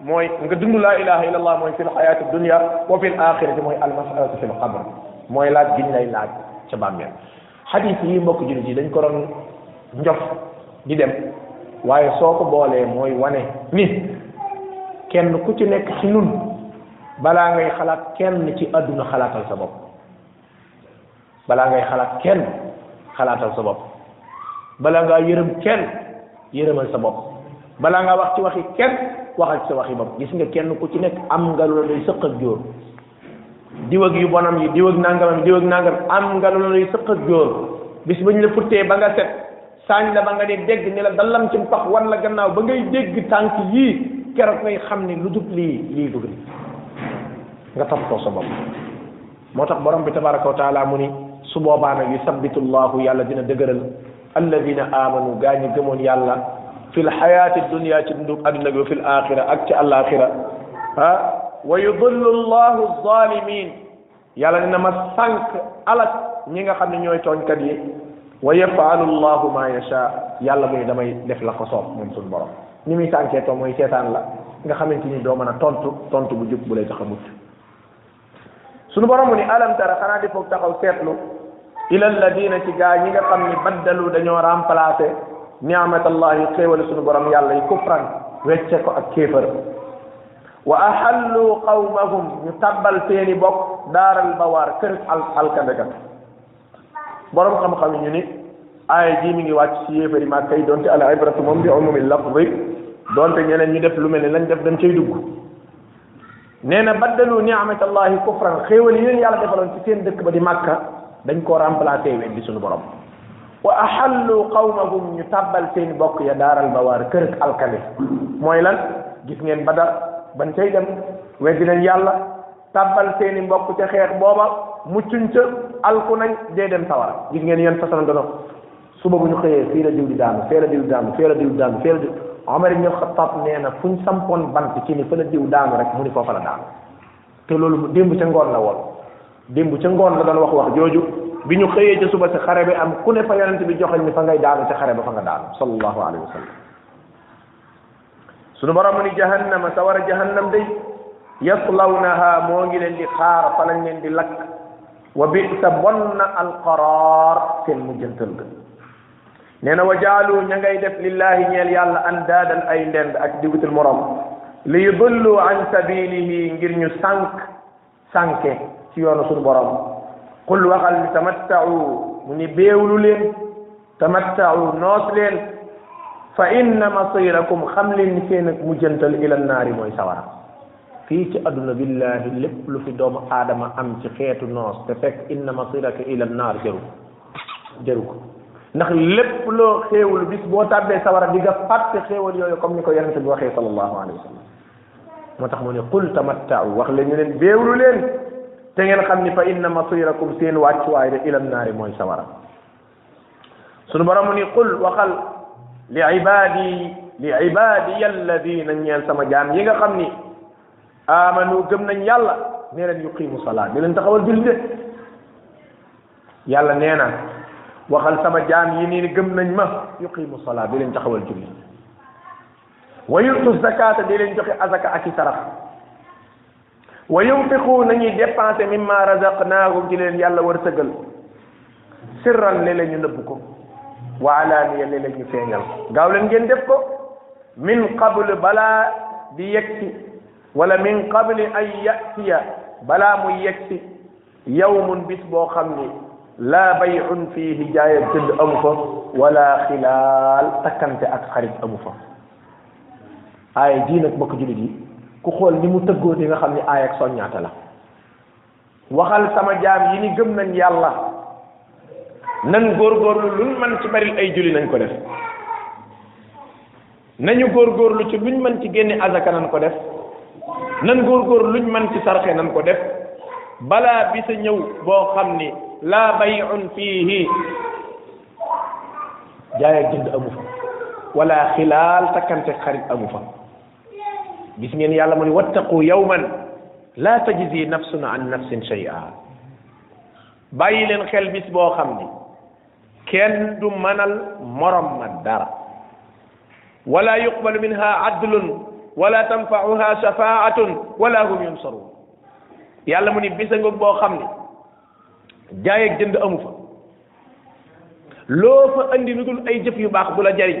mooy nga dund laa ilaha illa allah mooy fil xayaati dunia wa fil axirati mooy almasalatu fil qabr mooy laaj giñ lay laaj ca bàmmeel xadis yi mbokk jullit yi dañ ko doon njof di dem waaye soo ko boolee mooy wane ni kenn ku ci nekk ci nun balaa ngay xalaat kenn ci àdduna xalaatal sa bopp balaa ngay xalaat kenn xalaatal sa bopp balaa ngaa yërëm kenn yërëmal sa bopp balaa ngaa wax ci waxi kenn waxal ci sa waxi bopp gis nga kenn ku ci nekk am nga lu lay sëq ak jóor diw ak yu bonam yi diw ak nangamam diw ak nangam am nga lu lay sëq ak jóor bis bañ la futtee ba nga set saañ la ba nga dee dégg ne la dalam ci pax wan la gannaaw ba ngay dégg tànk yii keroog ngay xam ne lu dul lii lii dugg nga toppatoo sa bopp moo tax borom bi tabaraka wa taala mu ni su boobaa nag yusabbitu llahu yàlla dina dëgëral alladina amanu gaa ñi gëmoon yàlla fi lxayaati dunia ci dundug adduna bi wa fi l axira ak ci àlaxira ah wa yudillu llahu zalimin yàlla ne na ma sànq alak ñi nga xam ne ñooy tooñkat yi wa yafalu llahu ma yasha yàlla muy damay def la ko soob moom suñu borom ni muy sànkee too mooy seetaan la nga xamante ni doo mën a tontu tontu bu jub bu lay tax a mucc suñu borom mu ni alam tara xanaa di foog taxaw seetlu ila alladina ci gaa ñi nga xam ni baddalu dañoo remplacé niamatallahi xéewale suñu borom yàlla yi kufran wecce ko ak kéefër wa ahallu qawmahum ñu tabbal seeni bokk daaral bawaar kër al alkandakat borom xam-xam yi ñu ni aaya ji mi ngi wàcc ci yéefari maa kay donte al ibratu moom bi umumi lafzi donte ñeneen ñu def lu mel ni lañ def dañ cay dugg nee na baddalu ni'matallahi kufran xéewal yi leen yàlla defaloon ci seen dëkk ba di màkka dañ koo remplacé weddi suñu borom wa ahallu qawmahum ñu tàbbal seen bokk ya daaral bawaar kër ak alkali mooy lan gis ngeen badar ban cay dem weddi nañ yàlla tàbbal seeni mbokk ca xeex booba muccuñ ca alku nañ dee dem sawara gis ngeen yéen façon dono suba bu ñu xëyee fii la diw di daanu fee la diw di daanu fee la diw di daanu fee la diw Omar ibn Khattab nee na fu ñu sampoon bant ci ni fa la diw daanu rek mu ni foofa la daanu te loolu démb ca ngoon la woon démb ca ngoon la doon wax wax jooju bi ñu xëyee ca suba si xare bi am ku ne fa yonent bi joxañ ni fa ngay daanu ca xare ba fa nga daanu sallallahu alayhi wa sallam sunu borom ni jahannama sawara jahannam day yaslawnaha moo ngi leen di xaar fa lañ leen di lakk wa bi sa bon na alqaraar seen mujjantal ga nee na wa jaalu ña ngay def lillahi ñeel yàlla andaadan ay ndend ak dibutul morom li yudullu an sabilihi ngir ñu sànk sànke ci yoonu suñu borom qul waxal ni tamattau mu ni béewlu leen tamattau noos leen fa inna masirakum xam leen ni seen ak mujjantal ila naari mooy sawara fii ci adduna billahi lépp lu fi doomu aadama am ci xeetu noos te fekk inna masiraka ila naar jëru jaru ko ndax lépp loo xéewul bis boo tàbbee sawara di nga fàtte xéewal yooyu comme ni ko yonente bi waxee sallallahu alayhi wa sallam moo tax mu ne qul tamattau wax leen ñu leen béewlu leen te ngeen xam ni fa inna masirakum seen wàccuwaay de ilam naari mooy sawara sunu borom mu ni qul waxal li ibadi li ibadiya alladina ñeel sama jaam yi nga xam ni amanu gëm nañ yàlla ne leen yuqimu salaat di leen taxawal julli de yàlla nee na waxal sama jaam yi nii gëm nañ ma yuqimu salaa di leen taxawal julli wa yutu zakata di leen joxe azaka ak i sarax wa yunfiqu nañuy dépensé mimma razaqnaahum ci leen yàlla war sëgal sirran léeg-léeg ñu nëbb ko wa alaaniya léeg-léeg ñu feeñal gaaw leen ngeen def ko min qabl balaa di yegsi wala min qabli an yatiya balaa muy yegsi yawmun bis boo xam ni laa bay'un fiihi jaay ak jënd amu fa wala xilaal takkante ak xarit amu fa aaya jii nag mbokk jullit yi ku xool ni mu tëggoo di nga xam ni aaya ak soññaata la waxal sama jaam yi ni gëm nañ yàlla nan góorgóorlu luñ man ci bari ay julli nañ ko def nañu góorgóorlu ci luñ mën ci génne azaka nan ko def nan góorgóor luñ mën ci sarxe nan ko def balaa bisa ñëw boo xam ni laa bay'un fiihi jaay ak jënd amu fa wala xilaal takkante xarit amu fa gis ngeen yàlla mu ne wattaqu yawman laa tajzi nafsun an nafsin shay'a bàyyi leen xel bis boo xam ni kenn du manal morom ma dara wala yuqbalu minha adlun wala tanfauha shafaatun wala hum yunsarun yàlla mu ni bisa ngoog boo xam ne jaay ak jënd amu fa loo fa andi lu dul ay jëf yu baax du la jariñ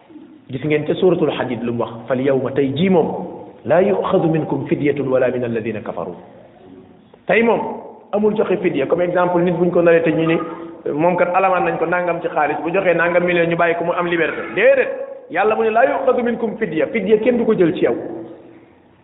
gis ngeen ca suratul hadid lu mu wax fal yawma tey jii moom laa yuxadu minkum fidyatun wala min alladina kafaru tey moom amul joxe fidya comme exemple nit buñ ko naree te ñu ni moom kat alamaan nañ ko nangam ci xaalis bu joxee nangam million ñu bàyyi ko mu am liberté déedéet yàlla mu ne laa yuxadu minkum fidya fidya kenn du ko jël ci yow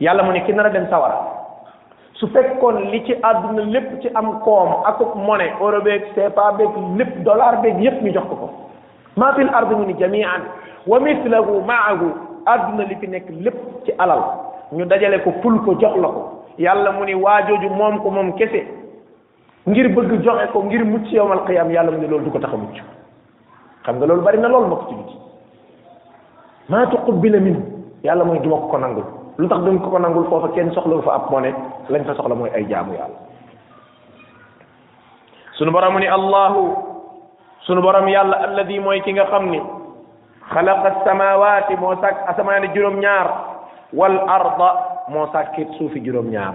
yàlla mu ne ki nar a dem sawara su fekkoon li ci àdduna lépp ci am koom ak monnaie euro beeg CFA beeg lépp dollar beeg yépp ñu jox ko ko maa fil ardi mu ni jamian wa mislahu maahu àdduna li fi nekk lépp ci alal ñu dajale ko ful ko jox la ko yàlla mu ni waajooju moom ko moom kese ngir bëgg joxe ko ngir mucc yowmal qiyam yàlla mu ne loolu du ko tax a mucc xam nga loolu bari na loolu mbokk ci biti maa tuqbila min yàlla mooy duma ko ko nangul lu tax duñ ko ko nangul foofa kenn soxlawu fa ab mone lañ fa soxla mooy ay jaamu yàlla sunu borom ni allahu sunu borom yàlla alladi mooy ki nga xam ni xalaqa samawati moo sàkk asamaani juróom-ñaar wal arda moo sàkkit suufi juróom-ñaar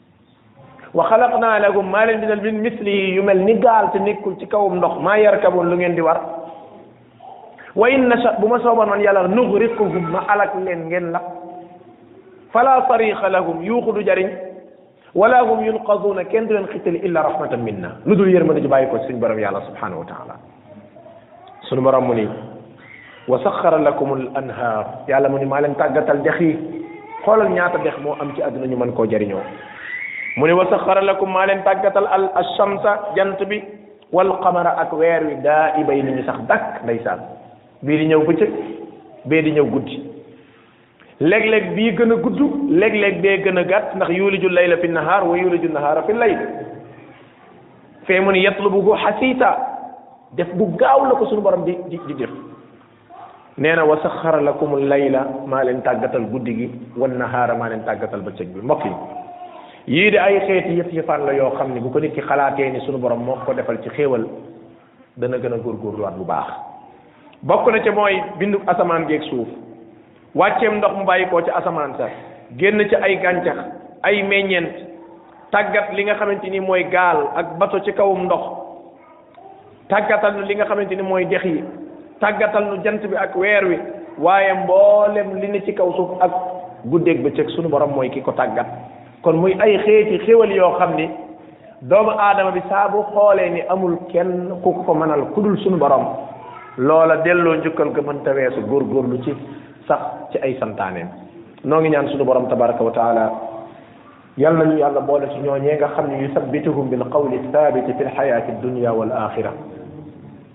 wa xalaqnaa lakum maa leen bindal min mislihi yu mel ni gaal te nekkul ci kawum ndox maa yarkaboon lu ngeen di war wa in nasha bu ma sooboon man yàlla nugrikuhum ma alak leen ngeen la fala tariqa lahum yuuxu du jariñ wala hum yunqazuuna kenn du leen xitali illa rahmatan minna lu dul yërmande ji bàyyi ko suñ borom yàlla subhanahu wa taala sunu borom mu ni wa saxara lakum al anhaar yàlla mu ni maa leen tàggatal dex yi xoolal ñaata dex moo am ci àdduna ñu mën koo jariñoo mu ne wa saxara lakum maa leen tàggatal al ashamsa jant bi wal qamara ak weer wi daa ibay ni ñu sax dakk ndeysaan bii di ñëw bëccëg bee di ñëw guddi léeg-léeg bii gën a gudd léeg-léeg bee gën a gàtt ndax yuliju layla fi nahaar wa yuliju nahaara fi layl fee mu ni yatlubuhu xasiita def bu gaaw la ko suñu borom di di di def nee na wa saxara lakum layla maa leen tàggatal guddi gi wan nahaara maa leen tàggatal bëccëg bi mbokk yi yii de ay xeeti yëf yëfaan la yoo xam ne bu ko nit ki xalaatee ni suñu borom moo ko defal ci xéewal dana gën a góorgóorluwaat bu baax bokk na ca mooy bindu asamaan geeg suuf wàcceem ndox mu bàyyi koo ca asamaan sa génn ca ay gàncax ay meññeent tàggat li nga xamante ni mooy gaal ak bato ci kawum ndox tàggatal nu li nga xamante ni mooy dex yi tàggatal nu jant bi ak weer wi waaye mboolem li ne ci kaw suuf ak guddeeg bëccëg sunu borom mooy ki ko tàggat kon muy ay xeeti xéwal yoo xam ni doomu aadama bi saa bu xoolee ni amul kenn ku ko mënal ku dul suñu borom loola delloo njukkal ko mënta weesu góorgóorlu ci sax ci ay santaaneem noo ngi ñaan suñu borom tabaraka wa taala yal nañu yàlla boole ci ñooñee nga xam ne yusabbituhum bil qawli thabiti fi lxayaati dunya wal axira